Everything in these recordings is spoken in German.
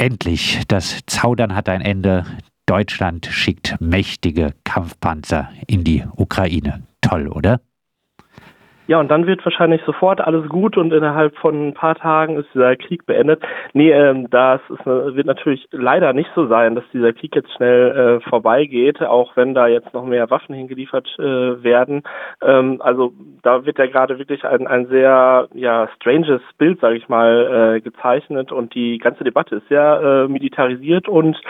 Endlich, das Zaudern hat ein Ende. Deutschland schickt mächtige Kampfpanzer in die Ukraine. Toll, oder? Ja, und dann wird wahrscheinlich sofort alles gut und innerhalb von ein paar Tagen ist dieser Krieg beendet. Nee, ähm, das ist, wird natürlich leider nicht so sein, dass dieser Krieg jetzt schnell äh, vorbeigeht, auch wenn da jetzt noch mehr Waffen hingeliefert äh, werden. Ähm, also da wird ja gerade wirklich ein, ein sehr ja, stranges Bild, sage ich mal, äh, gezeichnet und die ganze Debatte ist sehr äh, militarisiert und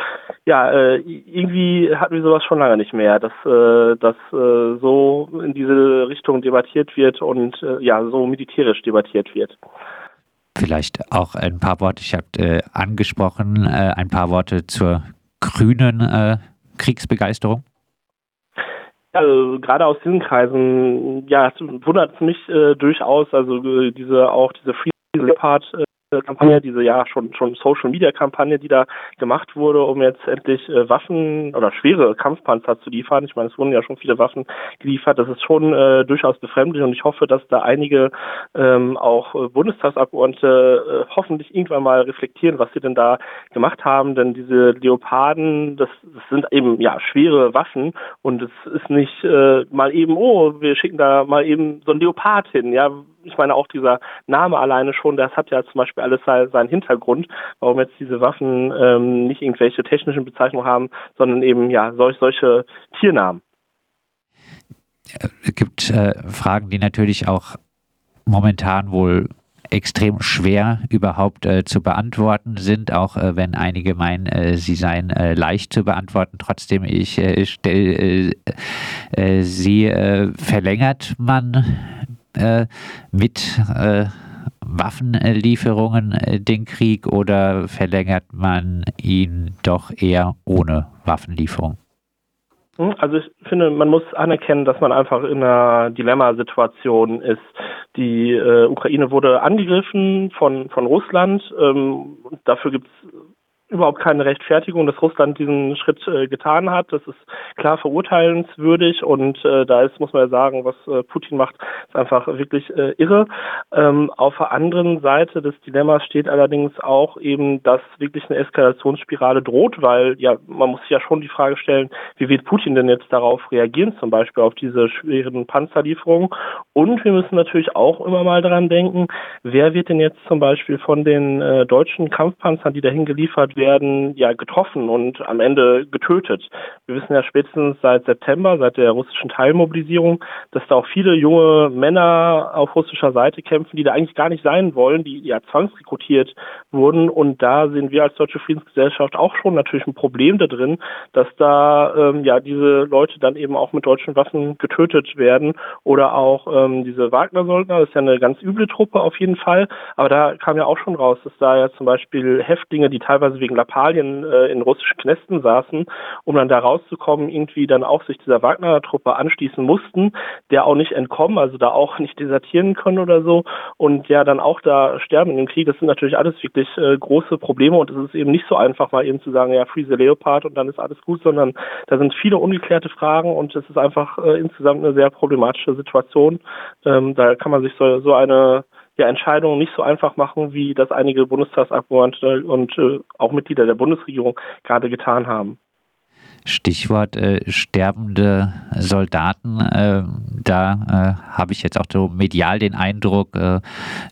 ja, äh, irgendwie hatten wir sowas schon lange nicht mehr, dass, äh, dass äh, so in diese Richtung debattiert wird und äh, ja so militärisch debattiert wird. Vielleicht auch ein paar Worte, ich habe äh, angesprochen, äh, ein paar Worte zur grünen äh, Kriegsbegeisterung. Also gerade aus diesen Kreisen, ja, wundert es mich äh, durchaus, also äh, diese auch diese Free Leopard Kampagne, diese ja schon schon Social Media Kampagne, die da gemacht wurde, um jetzt endlich äh, Waffen oder schwere Kampfpanzer zu liefern. Ich meine, es wurden ja schon viele Waffen geliefert. Das ist schon äh, durchaus befremdlich und ich hoffe, dass da einige ähm, auch äh, Bundestagsabgeordnete äh, hoffentlich irgendwann mal reflektieren, was sie denn da gemacht haben. Denn diese Leoparden, das, das sind eben ja schwere Waffen und es ist nicht äh, mal eben, oh, wir schicken da mal eben so ein Leopard hin. Ja, ich meine auch dieser Name alleine schon, das hat ja zum Beispiel alles seinen Hintergrund, warum jetzt diese Waffen ähm, nicht irgendwelche technischen Bezeichnungen haben, sondern eben ja solch, solche Tiernamen. Es gibt äh, Fragen, die natürlich auch momentan wohl extrem schwer überhaupt äh, zu beantworten sind, auch äh, wenn einige meinen, äh, sie seien äh, leicht zu beantworten. Trotzdem, ich äh, stelle äh, sie, verlängert man äh, mit äh, Waffenlieferungen äh, den Krieg oder verlängert man ihn doch eher ohne Waffenlieferung? Hm, also ich finde, man muss anerkennen, dass man einfach in einer Dilemmasituation ist. Die äh, Ukraine wurde angegriffen von, von Russland. Ähm, dafür gibt es überhaupt keine Rechtfertigung, dass Russland diesen Schritt äh, getan hat. Das ist klar verurteilenswürdig und äh, da ist, muss man ja sagen, was äh, Putin macht, ist einfach wirklich äh, irre. Ähm, auf der anderen Seite des Dilemmas steht allerdings auch eben, dass wirklich eine Eskalationsspirale droht, weil ja, man muss sich ja schon die Frage stellen, wie wird Putin denn jetzt darauf reagieren, zum Beispiel auf diese schweren Panzerlieferungen. Und wir müssen natürlich auch immer mal daran denken, wer wird denn jetzt zum Beispiel von den äh, deutschen Kampfpanzern, die dahin geliefert werden ja getroffen und am Ende getötet. Wir wissen ja spätestens seit September, seit der russischen Teilmobilisierung, dass da auch viele junge Männer auf russischer Seite kämpfen, die da eigentlich gar nicht sein wollen, die ja zwangsrekrutiert wurden. Und da sehen wir als Deutsche Friedensgesellschaft auch schon natürlich ein Problem da drin, dass da ähm, ja diese Leute dann eben auch mit deutschen Waffen getötet werden oder auch ähm, diese Wagner-Söldner, das ist ja eine ganz üble Truppe auf jeden Fall, aber da kam ja auch schon raus, dass da ja zum Beispiel Häftlinge, die teilweise wegen wegen Lappalien äh, in russischen Knästen saßen, um dann da rauszukommen, irgendwie dann auch sich dieser Wagner-Truppe anschließen mussten, der auch nicht entkommen, also da auch nicht desertieren können oder so und ja dann auch da sterben in dem Krieg. Das sind natürlich alles wirklich äh, große Probleme und es ist eben nicht so einfach, mal eben zu sagen, ja, Free the Leopard und dann ist alles gut, sondern da sind viele ungeklärte Fragen und es ist einfach äh, insgesamt eine sehr problematische Situation. Ähm, da kann man sich so, so eine ja, Entscheidungen nicht so einfach machen, wie das einige Bundestagsabgeordnete und äh, auch Mitglieder der Bundesregierung gerade getan haben. Stichwort äh, sterbende Soldaten. Äh, da äh, habe ich jetzt auch so medial den Eindruck, äh,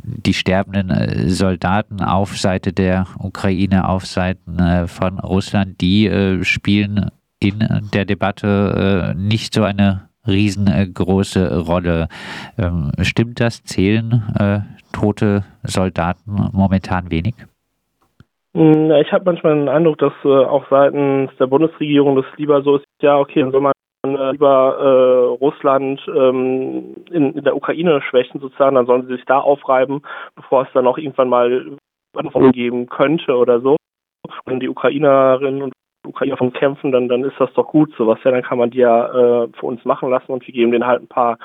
die sterbenden äh, Soldaten auf Seite der Ukraine, auf Seiten äh, von Russland, die spielen in der Debatte nicht so eine riesengroße Rolle. Ähm, stimmt das? Zählen äh, tote Soldaten momentan wenig? Hm, ich habe manchmal den Eindruck, dass äh, auch seitens der Bundesregierung das lieber so ist, ja, okay, dann soll man äh, lieber äh, Russland ähm, in, in, der Ukraine schwächen sozusagen, dann sollen sie sich da aufreiben, bevor es dann auch irgendwann mal Antworten geben könnte oder so. Und die Ukrainerinnen und Ukraine vom Kämpfen, dann, dann ist das doch gut sowas. Ja, dann kann man die ja äh, für uns machen lassen und wir geben denen halt ein paar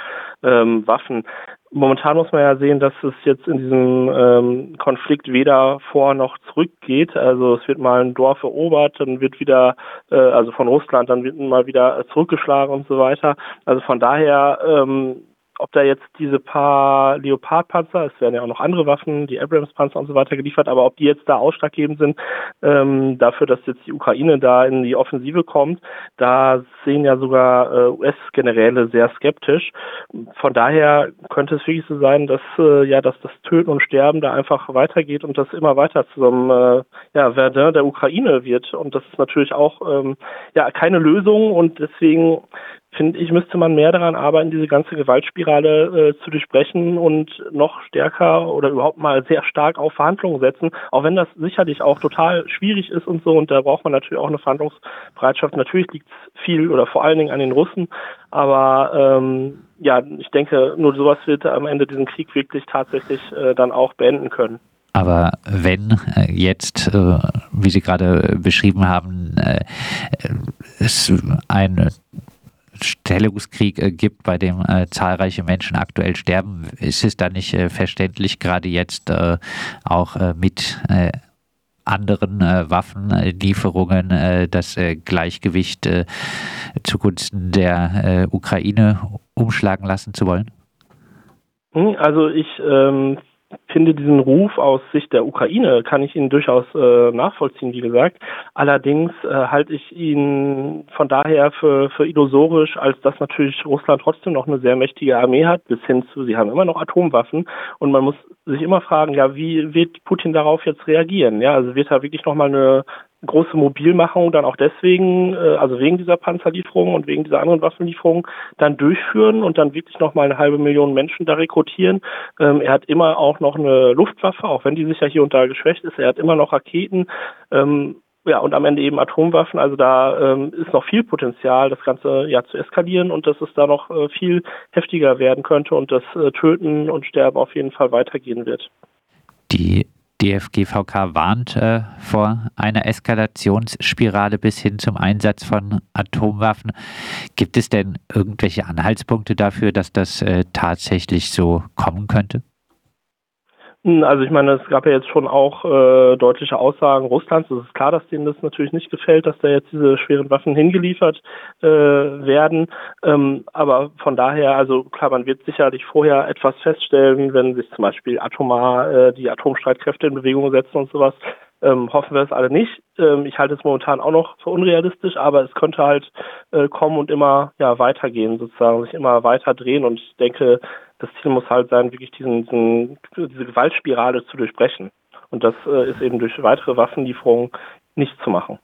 ähm, Waffen. Momentan muss man ja sehen, dass es jetzt in diesem ähm, Konflikt weder vor noch zurück geht. Also es wird mal ein Dorf erobert, dann wird wieder, äh, also von Russland, dann wird mal wieder zurückgeschlagen und so weiter. Also von daher ähm, ob da jetzt diese paar Leopard-Panzer, es werden ja auch noch andere Waffen, die Abrams-Panzer und so weiter geliefert, aber ob die jetzt da ausschlaggebend sind ähm, dafür, dass jetzt die Ukraine da in die Offensive kommt, da sehen ja sogar äh, US-Generäle sehr skeptisch. Von daher könnte es wirklich so sein, dass äh, ja, dass das Töten und Sterben da einfach weitergeht und das immer weiter zu so einem äh, ja, Verdun der Ukraine wird. Und das ist natürlich auch ähm, ja keine Lösung und deswegen finde ich, müsste man mehr daran arbeiten, diese ganze Gewaltspirale äh, zu durchbrechen und noch stärker oder überhaupt mal sehr stark auf Verhandlungen setzen, auch wenn das sicherlich auch total schwierig ist und so und da braucht man natürlich auch eine Verhandlungsbereitschaft. Natürlich liegt es viel oder vor allen Dingen an den Russen, aber ähm, ja, ich denke, nur sowas wird am Ende diesen Krieg wirklich tatsächlich äh, dann auch beenden können. Aber wenn äh, jetzt, äh, wie Sie gerade beschrieben haben, äh, es ein Stellungskrieg äh, gibt, bei dem äh, zahlreiche Menschen aktuell sterben, ist es dann nicht äh, verständlich, gerade jetzt äh, auch äh, mit äh, anderen Waffenlieferungen das Gleichgewicht zugunsten der Ukraine umschlagen lassen zu wollen? Hm, also ich ähm, finde diesen Ruf aus Sicht der Ukraine, kann ich ihn durchaus äh, nachvollziehen, wie gesagt. Allerdings äh, halte ich ihn von daher für, für illusorisch, als dass natürlich Russland trotzdem noch eine sehr mächtige Armee hat, bis hin zu, sie haben immer noch Atomwaffen und man muss sich immer fragen, ja, wie wird Putin darauf jetzt reagieren? Ja, also wird er wirklich nochmal eine große Mobilmachung dann auch deswegen, äh, also wegen dieser Panzerlieferungen und wegen dieser anderen Waffenlieferungen dann durchführen und dann wirklich nochmal eine halbe Million Menschen da rekrutieren. Ähm, er hat immer auch noch eine Luftwaffe, auch wenn die sicher hier und da geschwächt ist. Er hat immer noch Raketen. Ähm, ja, und am Ende eben Atomwaffen. Also da ähm, ist noch viel Potenzial, das Ganze ja zu eskalieren und dass es da noch äh, viel heftiger werden könnte und das äh, Töten und Sterben auf jeden Fall weitergehen wird. Die DFGVK warnt äh, vor einer Eskalationsspirale bis hin zum Einsatz von Atomwaffen. Gibt es denn irgendwelche Anhaltspunkte dafür, dass das äh, tatsächlich so kommen könnte? Also ich meine, es gab ja jetzt schon auch äh, deutliche Aussagen Russlands. Es ist klar, dass denen das natürlich nicht gefällt, dass da jetzt diese schweren Waffen hingeliefert äh, werden. Ähm, aber von daher, also klar, man wird sicherlich vorher etwas feststellen, wenn sich zum Beispiel atomar äh, die Atomstreitkräfte in Bewegung setzen und sowas. Ähm, hoffen wir es alle nicht. Ähm, ich halte es momentan auch noch für unrealistisch, aber es könnte halt äh, kommen und immer ja weitergehen, sozusagen, sich immer weiter drehen. Und ich denke, das Ziel muss halt sein, wirklich diesen, diesen diese Gewaltspirale zu durchbrechen. Und das äh, ist eben durch weitere Waffenlieferungen nicht zu machen.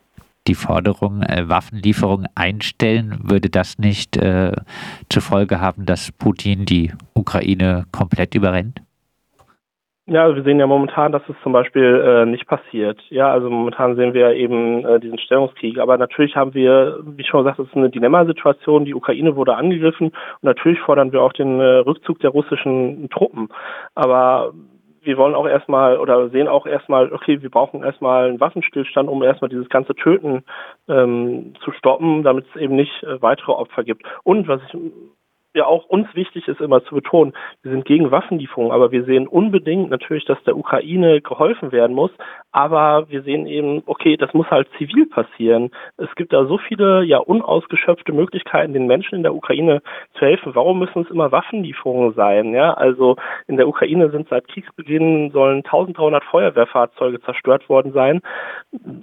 Die Forderung, äh, Waffenlieferungen einstellen, würde das nicht äh, zur Folge haben, dass Putin die Ukraine komplett überrennt? Ja, wir sehen ja momentan, dass es zum Beispiel äh, nicht passiert. Ja, also momentan sehen wir eben äh, diesen Stellungskrieg. Aber natürlich haben wir, wie schon gesagt, es ist eine Dilemmasituation. Die Ukraine wurde angegriffen und natürlich fordern wir auch den äh, Rückzug der russischen Truppen. Aber wir wollen auch erstmal oder sehen auch erstmal, okay, wir brauchen erstmal einen Waffenstillstand, um erstmal dieses ganze Töten ähm, zu stoppen, damit es eben nicht äh, weitere Opfer gibt. Und was ich ja auch uns wichtig ist, immer zu betonen, wir sind gegen Waffenlieferungen, aber wir sehen unbedingt natürlich, dass der Ukraine geholfen werden muss. Aber wir sehen eben, okay, das muss halt zivil passieren. Es gibt da so viele ja unausgeschöpfte Möglichkeiten, den Menschen in der Ukraine zu helfen. Warum müssen es immer Waffenlieferungen sein? Ja, also in der Ukraine sind seit Kriegsbeginn sollen 1300 Feuerwehrfahrzeuge zerstört worden sein.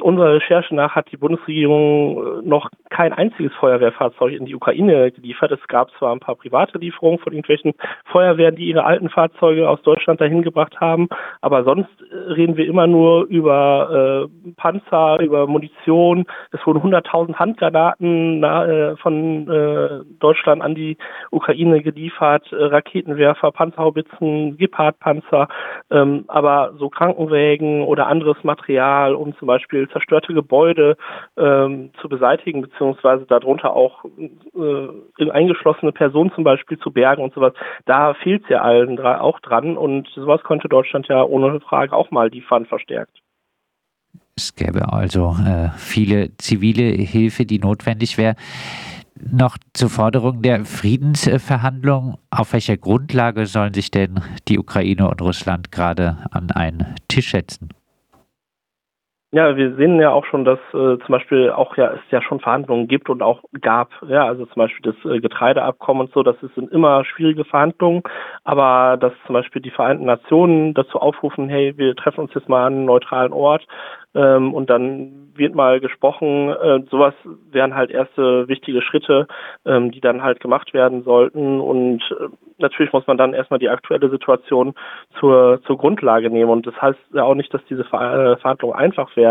Unserer Recherche nach hat die Bundesregierung noch kein einziges Feuerwehrfahrzeug in die Ukraine geliefert. Es gab zwar ein paar private Lieferungen von irgendwelchen Feuerwehren, die ihre alten Fahrzeuge aus Deutschland dahin gebracht haben. Aber sonst äh, reden wir immer nur über äh, Panzer, über Munition. Es wurden 100.000 Handgranaten äh, von äh, Deutschland an die Ukraine geliefert, äh, Raketenwerfer, Panzerhaubitzen, Gepard-Panzer, ähm, aber so Krankenwägen oder anderes Material, um zum Beispiel zerstörte Gebäude ähm, zu beseitigen, beziehungsweise darunter auch äh, eingeschlossene Personen Person zum Beispiel zu bergen und sowas, da fehlt es ja allen auch dran und sowas könnte Deutschland ja ohne Frage auch mal liefern verstärkt. Es gäbe also äh, viele zivile Hilfe, die notwendig wäre. Noch zur Forderung der Friedensverhandlungen. Auf welcher Grundlage sollen sich denn die Ukraine und Russland gerade an einen Tisch setzen? Ja, wir sehen ja auch schon, dass äh, zum Beispiel auch ja es ja schon Verhandlungen gibt und auch gab. Ja, also zum Beispiel das äh, Getreideabkommen und so, das sind immer schwierige Verhandlungen, aber dass zum Beispiel die Vereinten Nationen dazu aufrufen, hey, wir treffen uns jetzt mal an einem neutralen Ort, ähm, und dann wird mal gesprochen. Äh, sowas wären halt erste wichtige Schritte, ähm, die dann halt gemacht werden sollten. Und äh, natürlich muss man dann erstmal die aktuelle Situation zur, zur Grundlage nehmen. Und das heißt ja auch nicht, dass diese Ver äh, Verhandlungen einfach werden.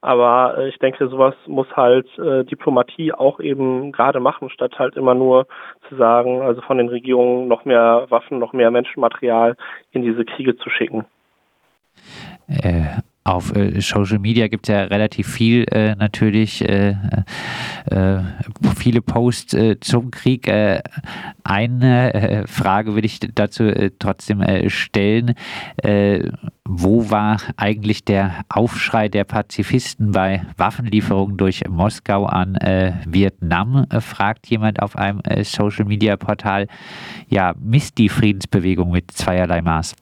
Aber äh, ich denke, sowas muss halt äh, Diplomatie auch eben gerade machen, statt halt immer nur zu sagen, also von den Regierungen noch mehr Waffen, noch mehr Menschenmaterial in diese Kriege zu schicken. Äh, auf äh, Social Media gibt es ja relativ viel äh, natürlich, äh, äh viele Posts äh, zum Krieg. Äh, eine Frage würde ich dazu trotzdem stellen. wo war eigentlich der Aufschrei der Pazifisten bei Waffenlieferungen durch Moskau an Vietnam? fragt jemand auf einem Social Media Portal. Ja, misst die Friedensbewegung mit zweierlei Maß?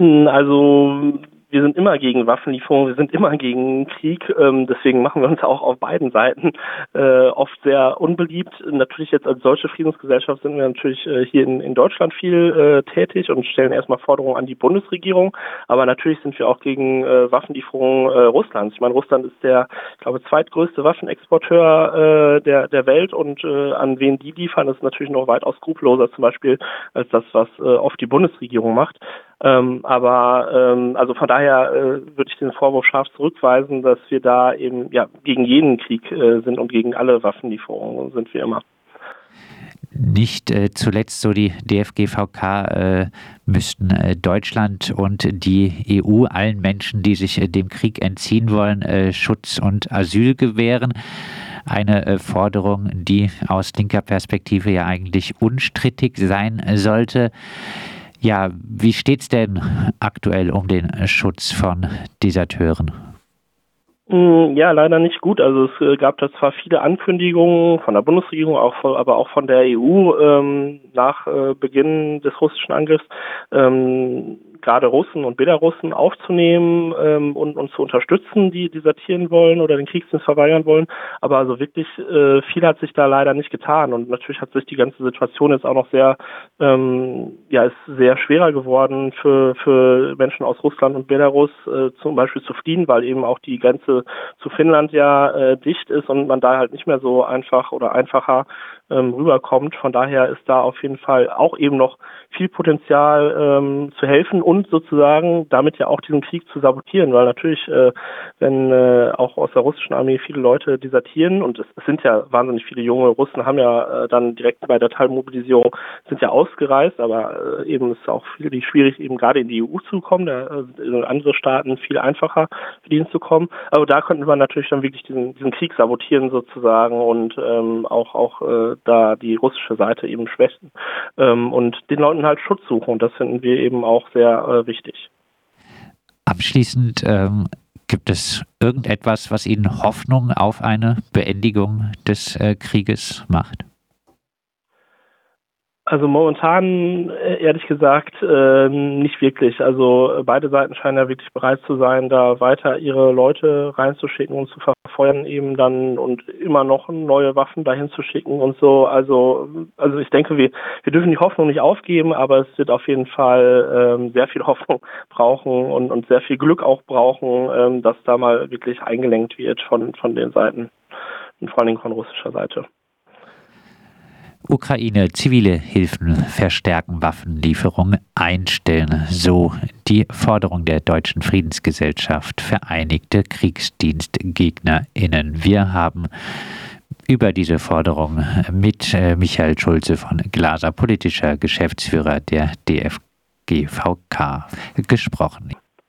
Hm, also wir sind immer gegen Waffenlieferungen, wir sind immer gegen Krieg. Ähm, deswegen machen wir uns auch auf beiden Seiten äh, oft sehr unbeliebt. Natürlich jetzt als deutsche Friedensgesellschaft sind wir natürlich äh, hier in, in, Deutschland viel äh, tätig und stellen erstmal Forderungen an die Bundesregierung. Aber natürlich sind wir auch gegen äh, Waffenlieferungen äh, Russlands. Ich meine, Russland ist der, ich glaube, zweitgrößte Waffenexporteur äh, der, der Welt und an wen die liefern, ist natürlich noch weitaus skrupelloser zum Beispiel als das, was oft die Bundesregierung macht. Ähm, aber ähm, also von daher äh, würde ich den Vorwurf scharf zurückweisen, dass wir da eben ja gegen jeden Krieg äh, sind und gegen alle Waffenlieferungen sind wir immer. Nicht äh, zuletzt so die DFGVK äh, müssten äh, Deutschland und die EU allen Menschen, die sich äh, dem Krieg entziehen wollen, Schutz und Asyl gewähren. Eine Forderung, die aus linker Perspektive ja eigentlich unstrittig sein sollte. Ja, wie steht es denn aktuell um den Schutz von Deserteuren? Mm, ja, leider nicht gut. Also es äh, gab da zwar viele Ankündigungen von der Bundesregierung, auch von, aber auch von der EU ähm, nach äh, Beginn des russischen Angriffs. Ähm, gerade Russen und Belarussen aufzunehmen ähm, und, und zu unterstützen, die desertieren wollen oder den Kriegsdienst verweigern wollen. Aber also wirklich äh, viel hat sich da leider nicht getan. Und natürlich hat sich die ganze Situation jetzt auch noch sehr, ähm, ja, ist sehr schwerer geworden für, für Menschen aus Russland und Belarus äh, zum Beispiel zu fliehen, weil eben auch die Grenze zu Finnland ja äh, dicht ist und man da halt nicht mehr so einfach oder einfacher ähm, rüberkommt. Von daher ist da auf jeden Fall auch eben noch viel Potenzial ähm, zu helfen und sozusagen damit ja auch diesen Krieg zu sabotieren, weil natürlich, äh, wenn äh, auch aus der russischen Armee viele Leute desertieren und es, es sind ja wahnsinnig viele junge Russen, haben ja äh, dann direkt bei der Teilmobilisierung sind ja ausgereist, aber äh, eben ist es auch viel schwierig, eben gerade in die EU zu kommen, da äh, in andere Staaten viel einfacher für die zu kommen. Aber da könnte man natürlich dann wirklich diesen, diesen Krieg sabotieren sozusagen und ähm, auch auch äh, da die russische Seite eben schwächen ähm, und den Leuten halt Schutz suchen. Und das finden wir eben auch sehr äh, wichtig. Abschließend ähm, gibt es irgendetwas, was Ihnen Hoffnung auf eine Beendigung des äh, Krieges macht? Also momentan, äh, ehrlich gesagt, äh, nicht wirklich. Also beide Seiten scheinen ja wirklich bereit zu sein, da weiter ihre Leute reinzuschicken und zu verfeuern eben dann und immer noch neue Waffen dahin zu schicken und so. Also, also ich denke, wir, wir dürfen die Hoffnung nicht aufgeben, aber es wird auf jeden Fall ähm, sehr viel Hoffnung brauchen und, und sehr viel Glück auch brauchen, ähm, dass da mal wirklich eingelenkt wird von, von den Seiten und vor allen Dingen von russischer Seite. Ukraine zivile Hilfen verstärken, Waffenlieferungen einstellen. So die Forderung der Deutschen Friedensgesellschaft Vereinigte KriegsdienstgegnerInnen. Wir haben über diese Forderung mit äh, Michael Schulze von Glaser, politischer Geschäftsführer der DFGVK, gesprochen.